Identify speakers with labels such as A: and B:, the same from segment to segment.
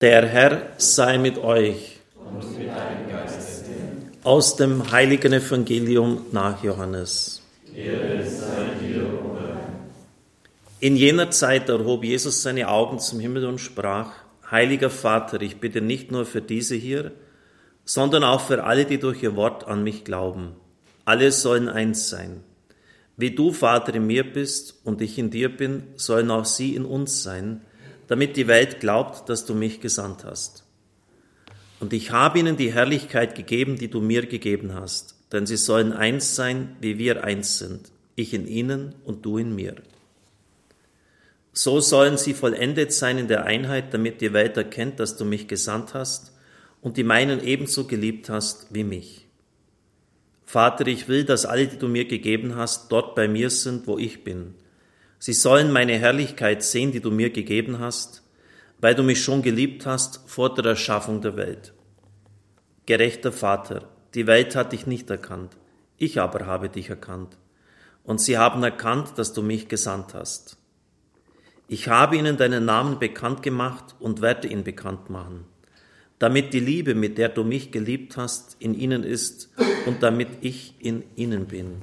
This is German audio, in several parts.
A: Der Herr sei mit euch. Und mit deinem Geiste. Aus dem heiligen Evangelium nach Johannes. In jener Zeit erhob Jesus seine Augen zum Himmel und sprach, Heiliger Vater, ich bitte nicht nur für diese hier, sondern auch für alle, die durch ihr Wort an mich glauben. Alle sollen eins sein. Wie du, Vater, in mir bist und ich in dir bin, sollen auch sie in uns sein, damit die Welt glaubt, dass du mich gesandt hast. Und ich habe ihnen die Herrlichkeit gegeben, die du mir gegeben hast, denn sie sollen eins sein, wie wir eins sind, ich in ihnen und du in mir. So sollen sie vollendet sein in der Einheit, damit die Welt erkennt, dass du mich gesandt hast und die meinen ebenso geliebt hast wie mich. Vater, ich will, dass alle, die du mir gegeben hast, dort bei mir sind, wo ich bin Sie sollen meine Herrlichkeit sehen, die du mir gegeben hast, weil du mich schon geliebt hast vor der Erschaffung der Welt. Gerechter Vater, die Welt hat dich nicht erkannt, ich aber habe dich erkannt, und sie haben erkannt, dass du mich gesandt hast. Ich habe ihnen deinen Namen bekannt gemacht und werde ihn bekannt machen, damit die Liebe, mit der du mich geliebt hast, in ihnen ist und damit ich in ihnen bin.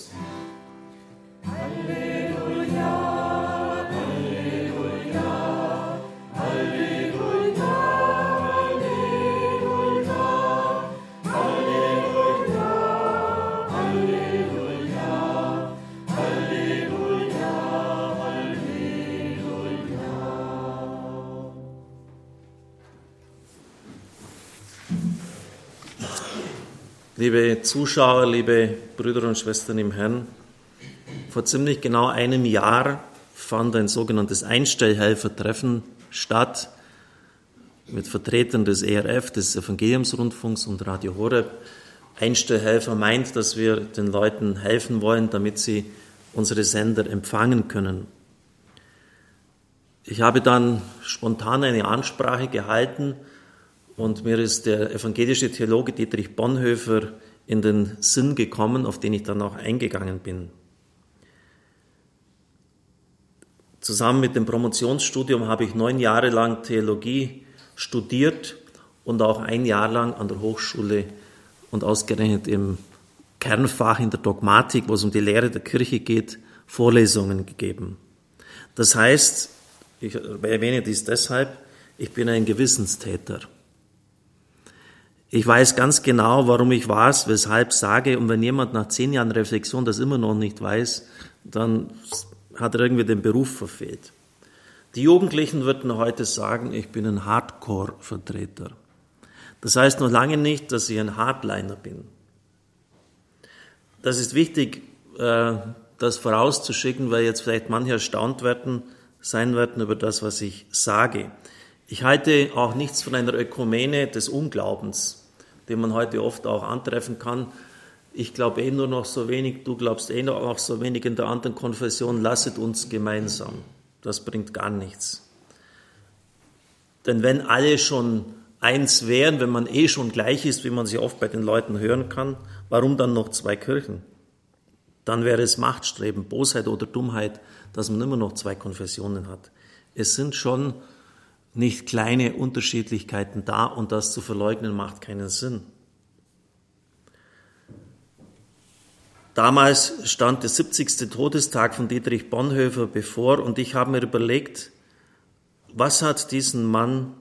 A: Liebe Zuschauer, liebe Brüder und Schwestern im Herrn, vor ziemlich genau einem Jahr fand ein sogenanntes Einstellhelfertreffen statt mit Vertretern des ERF, des Evangeliumsrundfunks und Radio Horeb. Einstellhelfer meint, dass wir den Leuten helfen wollen, damit sie unsere Sender empfangen können. Ich habe dann spontan eine Ansprache gehalten und mir ist der evangelische Theologe Dietrich Bonhoeffer in den Sinn gekommen, auf den ich dann auch eingegangen bin. Zusammen mit dem Promotionsstudium habe ich neun Jahre lang Theologie studiert und auch ein Jahr lang an der Hochschule und ausgerechnet im Kernfach in der Dogmatik, wo es um die Lehre der Kirche geht, Vorlesungen gegeben. Das heißt, ich erwähne dies deshalb, ich bin ein Gewissenstäter. Ich weiß ganz genau, warum ich was, weshalb sage. Und wenn jemand nach zehn Jahren Reflexion das immer noch nicht weiß, dann hat er irgendwie den Beruf verfehlt. Die Jugendlichen würden heute sagen, ich bin ein Hardcore-Vertreter. Das heißt noch lange nicht, dass ich ein Hardliner bin. Das ist wichtig, äh, das vorauszuschicken, weil jetzt vielleicht manche erstaunt werden, sein werden über das, was ich sage. Ich halte auch nichts von einer Ökumene des Unglaubens den man heute oft auch antreffen kann. Ich glaube eh nur noch so wenig, du glaubst eh noch so wenig in der anderen Konfession, lasset uns gemeinsam. Das bringt gar nichts. Denn wenn alle schon eins wären, wenn man eh schon gleich ist, wie man sie oft bei den Leuten hören kann, warum dann noch zwei Kirchen? Dann wäre es Machtstreben, Bosheit oder Dummheit, dass man immer noch zwei Konfessionen hat. Es sind schon nicht kleine Unterschiedlichkeiten da und das zu verleugnen macht keinen Sinn. Damals stand der 70. Todestag von Dietrich Bonhoeffer bevor und ich habe mir überlegt, was hat diesen Mann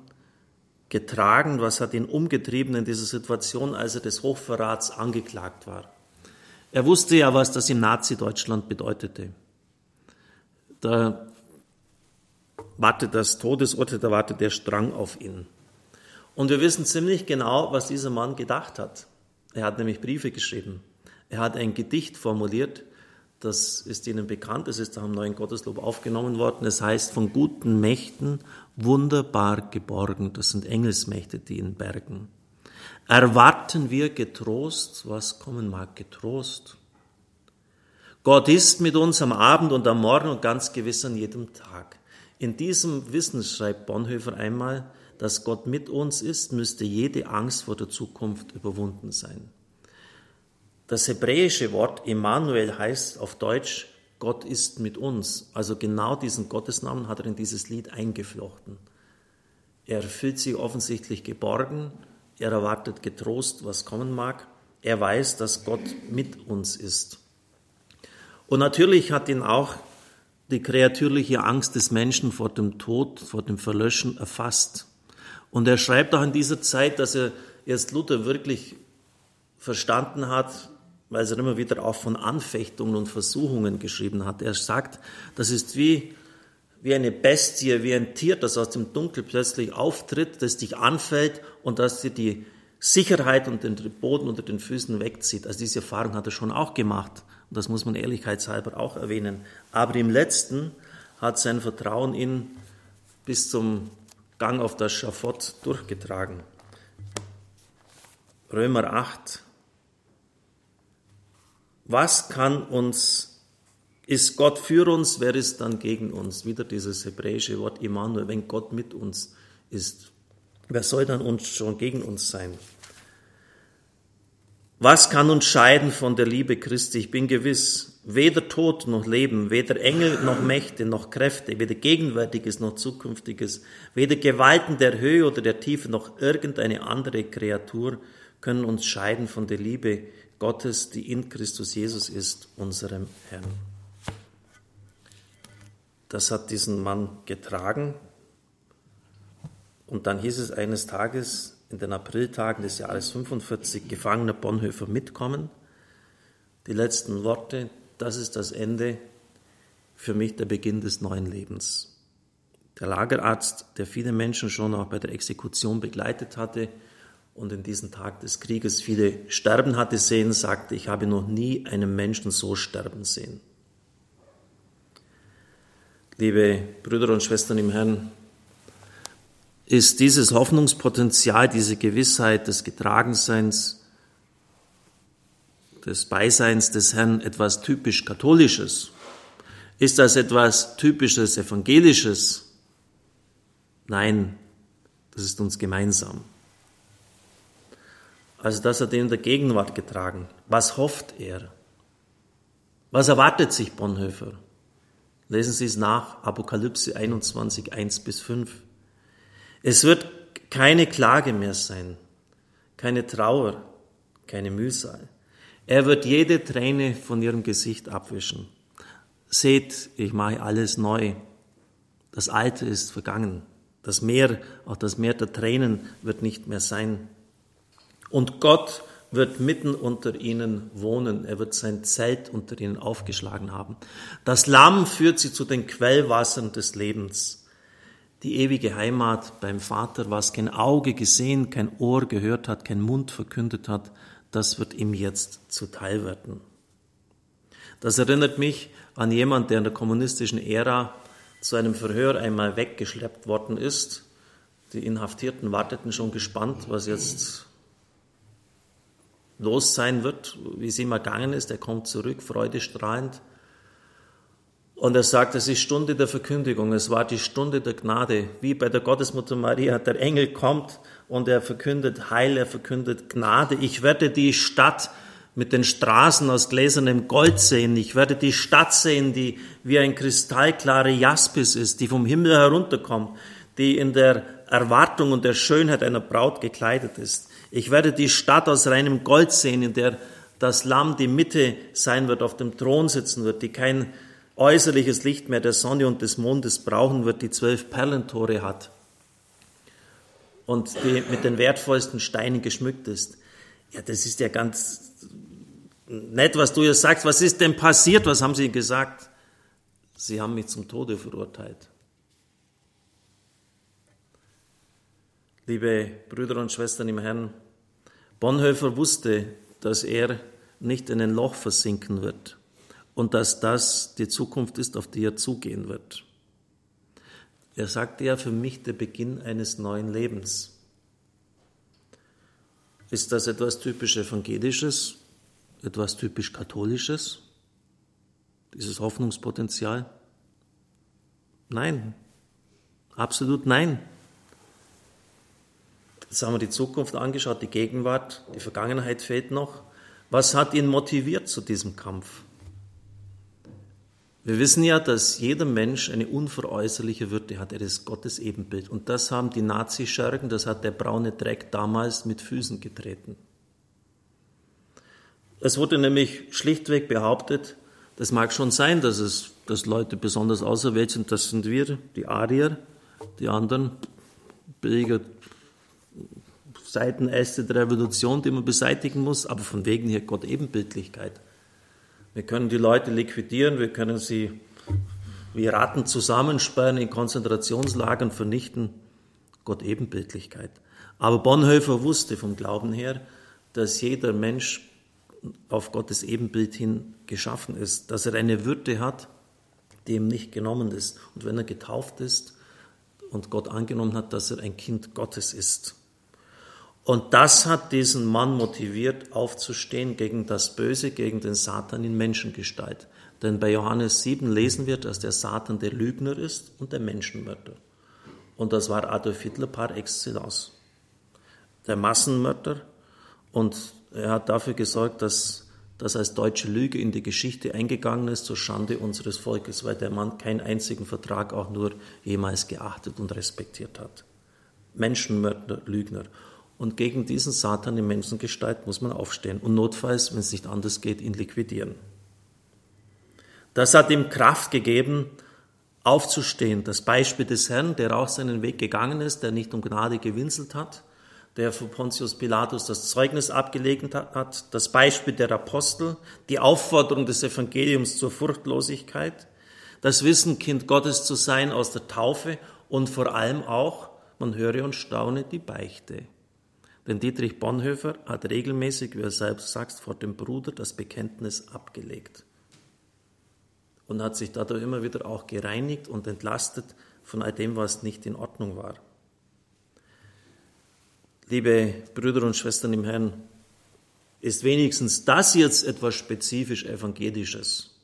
A: getragen, was hat ihn umgetrieben in dieser Situation, als er des Hochverrats angeklagt war. Er wusste ja, was das im Nazi-Deutschland bedeutete. Da wartet das Todesurteil, da wartet der Strang auf ihn. Und wir wissen ziemlich genau, was dieser Mann gedacht hat. Er hat nämlich Briefe geschrieben. Er hat ein Gedicht formuliert, das ist Ihnen bekannt, es ist auch im neuen Gotteslob aufgenommen worden. Es heißt, von guten Mächten wunderbar geborgen. Das sind Engelsmächte, die ihn bergen. Erwarten wir getrost, was kommen mag, getrost. Gott ist mit uns am Abend und am Morgen und ganz gewiss an jedem Tag. In diesem Wissen schreibt Bonhoeffer einmal, dass Gott mit uns ist, müsste jede Angst vor der Zukunft überwunden sein. Das hebräische Wort Emmanuel heißt auf Deutsch Gott ist mit uns. Also genau diesen Gottesnamen hat er in dieses Lied eingeflochten. Er fühlt sich offensichtlich geborgen, er erwartet getrost, was kommen mag. Er weiß, dass Gott mit uns ist. Und natürlich hat ihn auch die kreatürliche Angst des Menschen vor dem Tod, vor dem Verlöschen erfasst. Und er schreibt auch in dieser Zeit, dass er erst Luther wirklich verstanden hat, weil er immer wieder auch von Anfechtungen und Versuchungen geschrieben hat. Er sagt, das ist wie, wie eine Bestie, wie ein Tier, das aus dem Dunkel plötzlich auftritt, das dich anfällt und das dir die Sicherheit und den Boden unter den Füßen wegzieht. Also diese Erfahrung hat er schon auch gemacht. Das muss man ehrlichkeitshalber auch erwähnen. Aber im letzten hat sein Vertrauen ihn bis zum Gang auf das Schafott durchgetragen. Römer 8, was kann uns, ist Gott für uns, wer ist dann gegen uns? Wieder dieses hebräische Wort Immanuel, wenn Gott mit uns ist. Wer soll dann uns schon gegen uns sein? Was kann uns scheiden von der Liebe Christi? Ich bin gewiss, weder Tod noch Leben, weder Engel noch Mächte noch Kräfte, weder Gegenwärtiges noch Zukünftiges, weder Gewalten der Höhe oder der Tiefe noch irgendeine andere Kreatur können uns scheiden von der Liebe Gottes, die in Christus Jesus ist, unserem Herrn. Das hat diesen Mann getragen. Und dann hieß es eines Tages, in den Apriltagen des Jahres 45, gefangener Bonhoeffer mitkommen. Die letzten Worte, das ist das Ende, für mich der Beginn des neuen Lebens. Der Lagerarzt, der viele Menschen schon auch bei der Exekution begleitet hatte, und in diesen Tag des Krieges viele sterben hatte sehen, sagte, ich habe noch nie einen Menschen so sterben sehen. Liebe Brüder und Schwestern im Herrn, ist dieses Hoffnungspotenzial, diese Gewissheit des Getragenseins, des Beiseins des Herrn etwas typisch Katholisches? Ist das etwas typisches Evangelisches? Nein, das ist uns gemeinsam. Also das hat er in der Gegenwart getragen. Was hofft er? Was erwartet sich Bonhoeffer? Lesen Sie es nach, Apokalypse 21, 1 bis 5. Es wird keine Klage mehr sein, keine Trauer, keine Mühsal. Er wird jede Träne von ihrem Gesicht abwischen. Seht, ich mache alles neu. Das Alte ist vergangen. Das Meer, auch das Meer der Tränen wird nicht mehr sein. Und Gott wird mitten unter ihnen wohnen. Er wird sein Zelt unter ihnen aufgeschlagen haben. Das Lamm führt sie zu den Quellwassern des Lebens. Die ewige Heimat beim Vater, was kein Auge gesehen, kein Ohr gehört hat, kein Mund verkündet hat, das wird ihm jetzt zuteil werden. Das erinnert mich an jemand, der in der kommunistischen Ära zu einem Verhör einmal weggeschleppt worden ist. Die Inhaftierten warteten schon gespannt, was jetzt los sein wird, wie es ihm ergangen ist. Er kommt zurück, freudestrahlend. Und er sagt, es ist Stunde der Verkündigung, es war die Stunde der Gnade. Wie bei der Gottesmutter Maria, der Engel kommt und er verkündet Heil, er verkündet Gnade. Ich werde die Stadt mit den Straßen aus gläsernem Gold sehen. Ich werde die Stadt sehen, die wie ein kristallklare Jaspis ist, die vom Himmel herunterkommt, die in der Erwartung und der Schönheit einer Braut gekleidet ist. Ich werde die Stadt aus reinem Gold sehen, in der das Lamm die Mitte sein wird, auf dem Thron sitzen wird, die kein äußerliches Licht mehr der Sonne und des Mondes brauchen wird, die zwölf Perlentore hat und die mit den wertvollsten Steinen geschmückt ist. Ja, das ist ja ganz nett, was du jetzt sagst. Was ist denn passiert? Was haben sie gesagt? Sie haben mich zum Tode verurteilt. Liebe Brüder und Schwestern im Herrn, Bonhoeffer wusste, dass er nicht in ein Loch versinken wird und dass das die Zukunft ist, auf die er zugehen wird. Er sagte ja für mich der Beginn eines neuen Lebens. Ist das etwas typisch Evangelisches, etwas typisch Katholisches, dieses Hoffnungspotenzial? Nein, absolut nein. Jetzt haben wir die Zukunft angeschaut, die Gegenwart, die Vergangenheit fehlt noch. Was hat ihn motiviert zu diesem Kampf? Wir wissen ja, dass jeder Mensch eine unveräußerliche Würde hat. Er ist Gottes Ebenbild. Und das haben die Nazischergen, das hat der braune Dreck damals mit Füßen getreten. Es wurde nämlich schlichtweg behauptet, das mag schon sein, dass es, dass Leute besonders auserwählt sind, das sind wir, die Arier, die anderen billige Seitenäste der Revolution, die man beseitigen muss, aber von wegen hier Gott Ebenbildlichkeit. Wir können die Leute liquidieren, wir können sie wie Ratten zusammensperren, in Konzentrationslagern vernichten. Gott Ebenbildlichkeit. Aber Bonhoeffer wusste vom Glauben her, dass jeder Mensch auf Gottes Ebenbild hin geschaffen ist, dass er eine Würde hat, die ihm nicht genommen ist. Und wenn er getauft ist und Gott angenommen hat, dass er ein Kind Gottes ist. Und das hat diesen Mann motiviert, aufzustehen gegen das Böse, gegen den Satan in Menschengestalt. Denn bei Johannes 7 lesen wir, dass der Satan der Lügner ist und der Menschenmörder. Und das war Adolf Hitler par excellence. Der Massenmörder. Und er hat dafür gesorgt, dass das als deutsche Lüge in die Geschichte eingegangen ist, zur Schande unseres Volkes, weil der Mann keinen einzigen Vertrag auch nur jemals geachtet und respektiert hat. Menschenmörder, Lügner. Und gegen diesen Satan in Menschengestalt muss man aufstehen und notfalls, wenn es nicht anders geht, ihn liquidieren. Das hat ihm Kraft gegeben, aufzustehen. Das Beispiel des Herrn, der auch seinen Weg gegangen ist, der nicht um Gnade gewinselt hat, der für Pontius Pilatus das Zeugnis abgelegt hat, das Beispiel der Apostel, die Aufforderung des Evangeliums zur Furchtlosigkeit, das Wissen, Kind Gottes zu sein aus der Taufe und vor allem auch, man höre und staune, die Beichte. Denn Dietrich Bonhoeffer hat regelmäßig, wie er selbst sagt, vor dem Bruder das Bekenntnis abgelegt und hat sich dadurch immer wieder auch gereinigt und entlastet von all dem, was nicht in Ordnung war. Liebe Brüder und Schwestern im Herrn, ist wenigstens das jetzt etwas spezifisch Evangelisches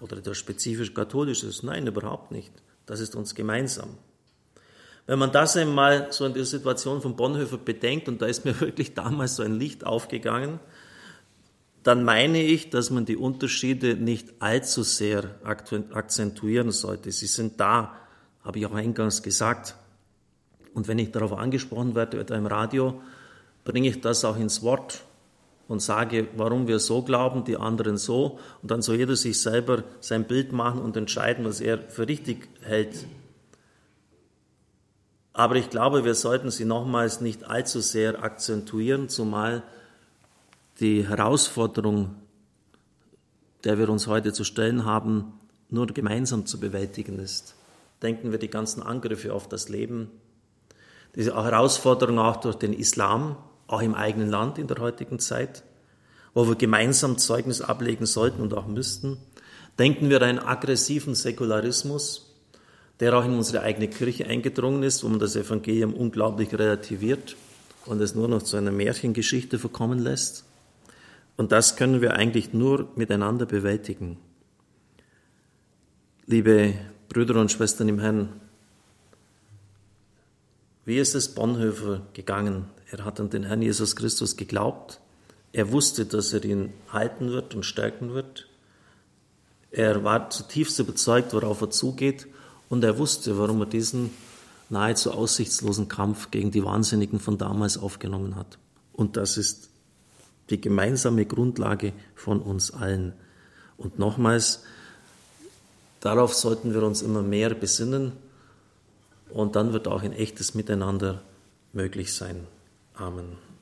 A: oder etwas spezifisch Katholisches? Nein, überhaupt nicht. Das ist uns gemeinsam. Wenn man das einmal so in der Situation von Bonhoeffer bedenkt, und da ist mir wirklich damals so ein Licht aufgegangen, dann meine ich, dass man die Unterschiede nicht allzu sehr akzentuieren sollte. Sie sind da, habe ich auch eingangs gesagt. Und wenn ich darauf angesprochen werde etwa im Radio, bringe ich das auch ins Wort und sage, warum wir so glauben, die anderen so. Und dann soll jeder sich selber sein Bild machen und entscheiden, was er für richtig hält. Aber ich glaube, wir sollten sie nochmals nicht allzu sehr akzentuieren, zumal die Herausforderung, der wir uns heute zu stellen haben, nur gemeinsam zu bewältigen ist. Denken wir die ganzen Angriffe auf das Leben, diese Herausforderung auch durch den Islam, auch im eigenen Land in der heutigen Zeit, wo wir gemeinsam Zeugnis ablegen sollten und auch müssten. Denken wir einen aggressiven Säkularismus, der auch in unsere eigene Kirche eingedrungen ist, wo man das Evangelium unglaublich relativiert und es nur noch zu einer Märchengeschichte verkommen lässt. Und das können wir eigentlich nur miteinander bewältigen. Liebe Brüder und Schwestern im Herrn, wie ist es Bonhoeffer gegangen? Er hat an den Herrn Jesus Christus geglaubt. Er wusste, dass er ihn halten wird und stärken wird. Er war zutiefst überzeugt, worauf er zugeht. Und er wusste, warum er diesen nahezu aussichtslosen Kampf gegen die Wahnsinnigen von damals aufgenommen hat. Und das ist die gemeinsame Grundlage von uns allen. Und nochmals, darauf sollten wir uns immer mehr besinnen und dann wird auch ein echtes Miteinander möglich sein. Amen.